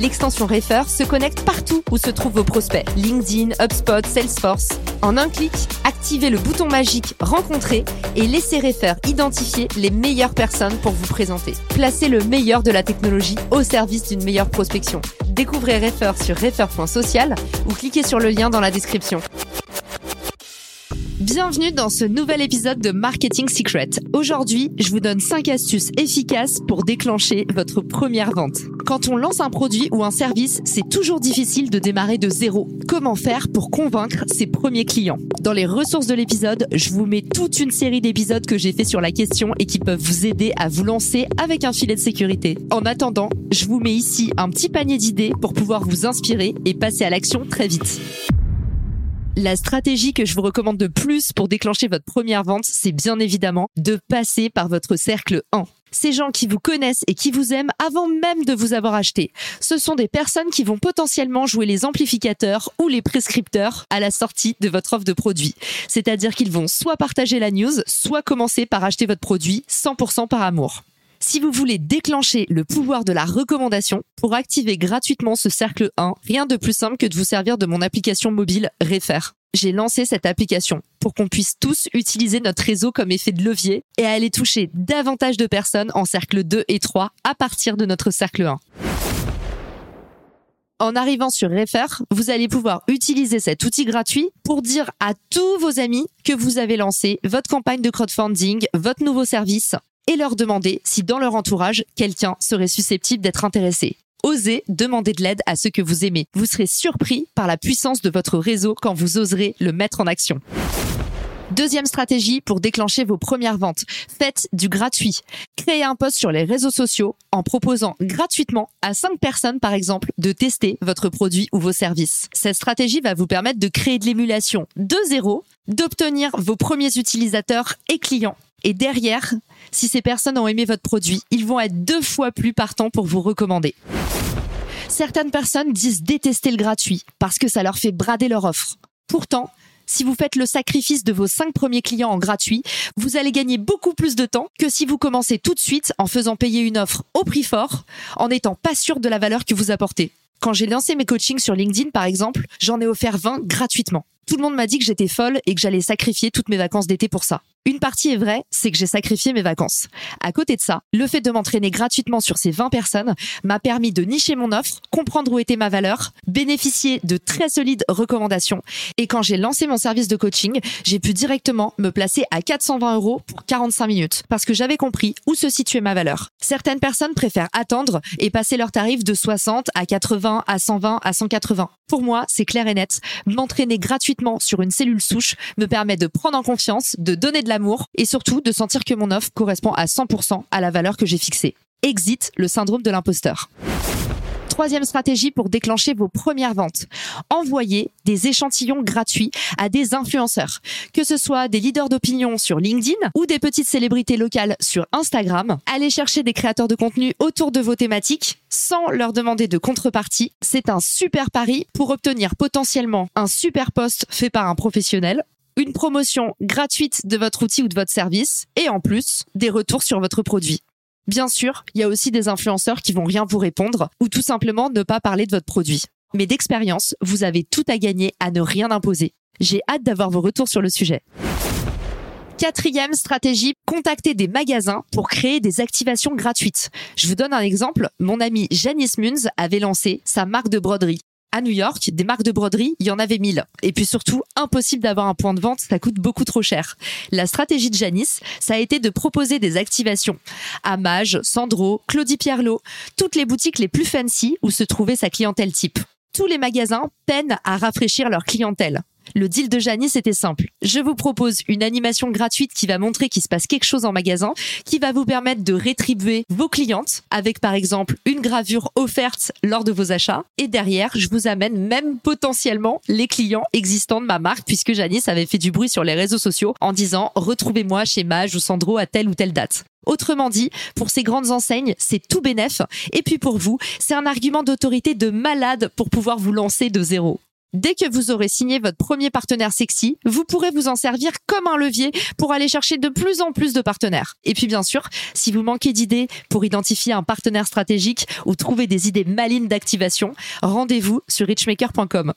L'extension Refer se connecte partout où se trouvent vos prospects. LinkedIn, HubSpot, Salesforce. En un clic, activez le bouton magique Rencontrer et laissez Refer identifier les meilleures personnes pour vous présenter. Placez le meilleur de la technologie au service d'une meilleure prospection. Découvrez Refer sur refer.social ou cliquez sur le lien dans la description. Bienvenue dans ce nouvel épisode de Marketing Secret. Aujourd'hui, je vous donne 5 astuces efficaces pour déclencher votre première vente. Quand on lance un produit ou un service, c'est toujours difficile de démarrer de zéro. Comment faire pour convaincre ses premiers clients? Dans les ressources de l'épisode, je vous mets toute une série d'épisodes que j'ai fait sur la question et qui peuvent vous aider à vous lancer avec un filet de sécurité. En attendant, je vous mets ici un petit panier d'idées pour pouvoir vous inspirer et passer à l'action très vite. La stratégie que je vous recommande de plus pour déclencher votre première vente, c'est bien évidemment de passer par votre cercle 1. Ces gens qui vous connaissent et qui vous aiment avant même de vous avoir acheté. Ce sont des personnes qui vont potentiellement jouer les amplificateurs ou les prescripteurs à la sortie de votre offre de produit. C'est-à-dire qu'ils vont soit partager la news, soit commencer par acheter votre produit 100% par amour. Si vous voulez déclencher le pouvoir de la recommandation pour activer gratuitement ce cercle 1, rien de plus simple que de vous servir de mon application mobile Refer. J'ai lancé cette application pour qu'on puisse tous utiliser notre réseau comme effet de levier et aller toucher davantage de personnes en cercle 2 et 3 à partir de notre cercle 1. En arrivant sur Refer, vous allez pouvoir utiliser cet outil gratuit pour dire à tous vos amis que vous avez lancé votre campagne de crowdfunding, votre nouveau service et leur demander si dans leur entourage, quelqu'un serait susceptible d'être intéressé. Osez demander de l'aide à ceux que vous aimez. Vous serez surpris par la puissance de votre réseau quand vous oserez le mettre en action. Deuxième stratégie pour déclencher vos premières ventes. Faites du gratuit. Créez un post sur les réseaux sociaux en proposant gratuitement à 5 personnes, par exemple, de tester votre produit ou vos services. Cette stratégie va vous permettre de créer de l'émulation de zéro, d'obtenir vos premiers utilisateurs et clients. Et derrière, si ces personnes ont aimé votre produit, ils vont être deux fois plus partants pour vous recommander. Certaines personnes disent détester le gratuit parce que ça leur fait brader leur offre. Pourtant, si vous faites le sacrifice de vos cinq premiers clients en gratuit, vous allez gagner beaucoup plus de temps que si vous commencez tout de suite en faisant payer une offre au prix fort, en n'étant pas sûr de la valeur que vous apportez. Quand j'ai lancé mes coachings sur LinkedIn, par exemple, j'en ai offert 20 gratuitement. Tout le monde m'a dit que j'étais folle et que j'allais sacrifier toutes mes vacances d'été pour ça. Une partie est vraie, c'est que j'ai sacrifié mes vacances. À côté de ça, le fait de m'entraîner gratuitement sur ces 20 personnes m'a permis de nicher mon offre, comprendre où était ma valeur, bénéficier de très solides recommandations. Et quand j'ai lancé mon service de coaching, j'ai pu directement me placer à 420 euros pour 45 minutes parce que j'avais compris où se situait ma valeur. Certaines personnes préfèrent attendre et passer leur tarif de 60 à 80 à 120 à 180. Pour moi, c'est clair et net. M'entraîner gratuitement sur une cellule souche me permet de prendre en confiance, de donner de l'amour et surtout de sentir que mon offre correspond à 100% à la valeur que j'ai fixée. Exit le syndrome de l'imposteur. Troisième stratégie pour déclencher vos premières ventes. Envoyez des échantillons gratuits à des influenceurs, que ce soit des leaders d'opinion sur LinkedIn ou des petites célébrités locales sur Instagram. Allez chercher des créateurs de contenu autour de vos thématiques sans leur demander de contrepartie. C'est un super pari pour obtenir potentiellement un super post fait par un professionnel une promotion gratuite de votre outil ou de votre service et en plus des retours sur votre produit. Bien sûr, il y a aussi des influenceurs qui vont rien vous répondre ou tout simplement ne pas parler de votre produit. Mais d'expérience, vous avez tout à gagner à ne rien imposer. J'ai hâte d'avoir vos retours sur le sujet. Quatrième stratégie, contacter des magasins pour créer des activations gratuites. Je vous donne un exemple. Mon ami Janice Munz avait lancé sa marque de broderie à New York, des marques de broderie, il y en avait mille. Et puis surtout, impossible d'avoir un point de vente, ça coûte beaucoup trop cher. La stratégie de Janice, ça a été de proposer des activations à Mage, Sandro, Claudie Pierlot, toutes les boutiques les plus fancy où se trouvait sa clientèle type. Tous les magasins peinent à rafraîchir leur clientèle. Le deal de Janice était simple. Je vous propose une animation gratuite qui va montrer qu'il se passe quelque chose en magasin, qui va vous permettre de rétribuer vos clientes avec par exemple une gravure offerte lors de vos achats. Et derrière, je vous amène même potentiellement les clients existants de ma marque puisque Janice avait fait du bruit sur les réseaux sociaux en disant retrouvez-moi chez Mage ou Sandro à telle ou telle date. Autrement dit, pour ces grandes enseignes, c'est tout bénef. Et puis pour vous, c'est un argument d'autorité de malade pour pouvoir vous lancer de zéro. Dès que vous aurez signé votre premier partenaire sexy, vous pourrez vous en servir comme un levier pour aller chercher de plus en plus de partenaires. Et puis bien sûr, si vous manquez d'idées pour identifier un partenaire stratégique ou trouver des idées malines d'activation, rendez-vous sur richmaker.com.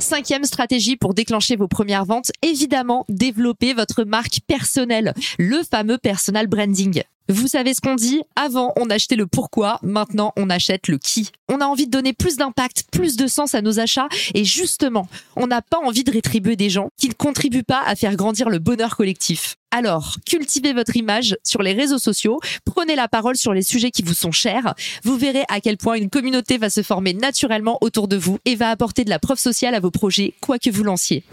Cinquième stratégie pour déclencher vos premières ventes, évidemment, développer votre marque personnelle, le fameux personal branding. Vous savez ce qu'on dit Avant, on achetait le pourquoi, maintenant, on achète le qui. On a envie de donner plus d'impact, plus de sens à nos achats et justement, on n'a pas envie de rétribuer des gens qui ne contribuent pas à faire grandir le bonheur collectif. Alors, cultivez votre image sur les réseaux sociaux, prenez la parole sur les sujets qui vous sont chers, vous verrez à quel point une communauté va se former naturellement autour de vous et va apporter de la preuve sociale à vos projets, quoi que vous lanciez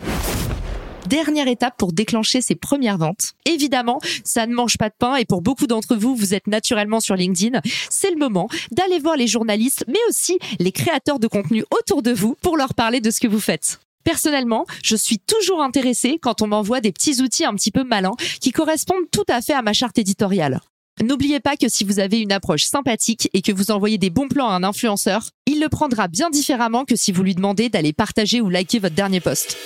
dernière étape pour déclencher ses premières ventes. Évidemment, ça ne mange pas de pain et pour beaucoup d'entre vous, vous êtes naturellement sur LinkedIn. C'est le moment d'aller voir les journalistes, mais aussi les créateurs de contenu autour de vous pour leur parler de ce que vous faites. Personnellement, je suis toujours intéressée quand on m'envoie des petits outils un petit peu malins qui correspondent tout à fait à ma charte éditoriale. N'oubliez pas que si vous avez une approche sympathique et que vous envoyez des bons plans à un influenceur, il le prendra bien différemment que si vous lui demandez d'aller partager ou liker votre dernier post.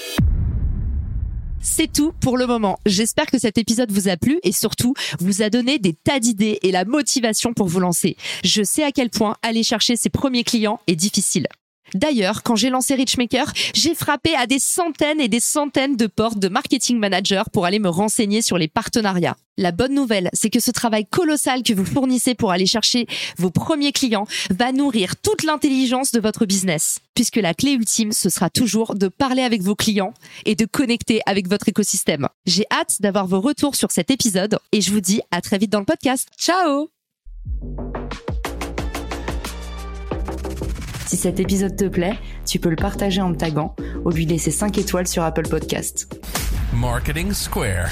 C'est tout pour le moment. J'espère que cet épisode vous a plu et surtout vous a donné des tas d'idées et la motivation pour vous lancer. Je sais à quel point aller chercher ses premiers clients est difficile. D'ailleurs, quand j'ai lancé Richmaker, j'ai frappé à des centaines et des centaines de portes de marketing manager pour aller me renseigner sur les partenariats. La bonne nouvelle, c'est que ce travail colossal que vous fournissez pour aller chercher vos premiers clients va nourrir toute l'intelligence de votre business. Puisque la clé ultime, ce sera toujours de parler avec vos clients et de connecter avec votre écosystème. J'ai hâte d'avoir vos retours sur cet épisode et je vous dis à très vite dans le podcast. Ciao Si cet épisode te plaît, tu peux le partager en me taguant ou lui laisser 5 étoiles sur Apple Podcast. Marketing Square.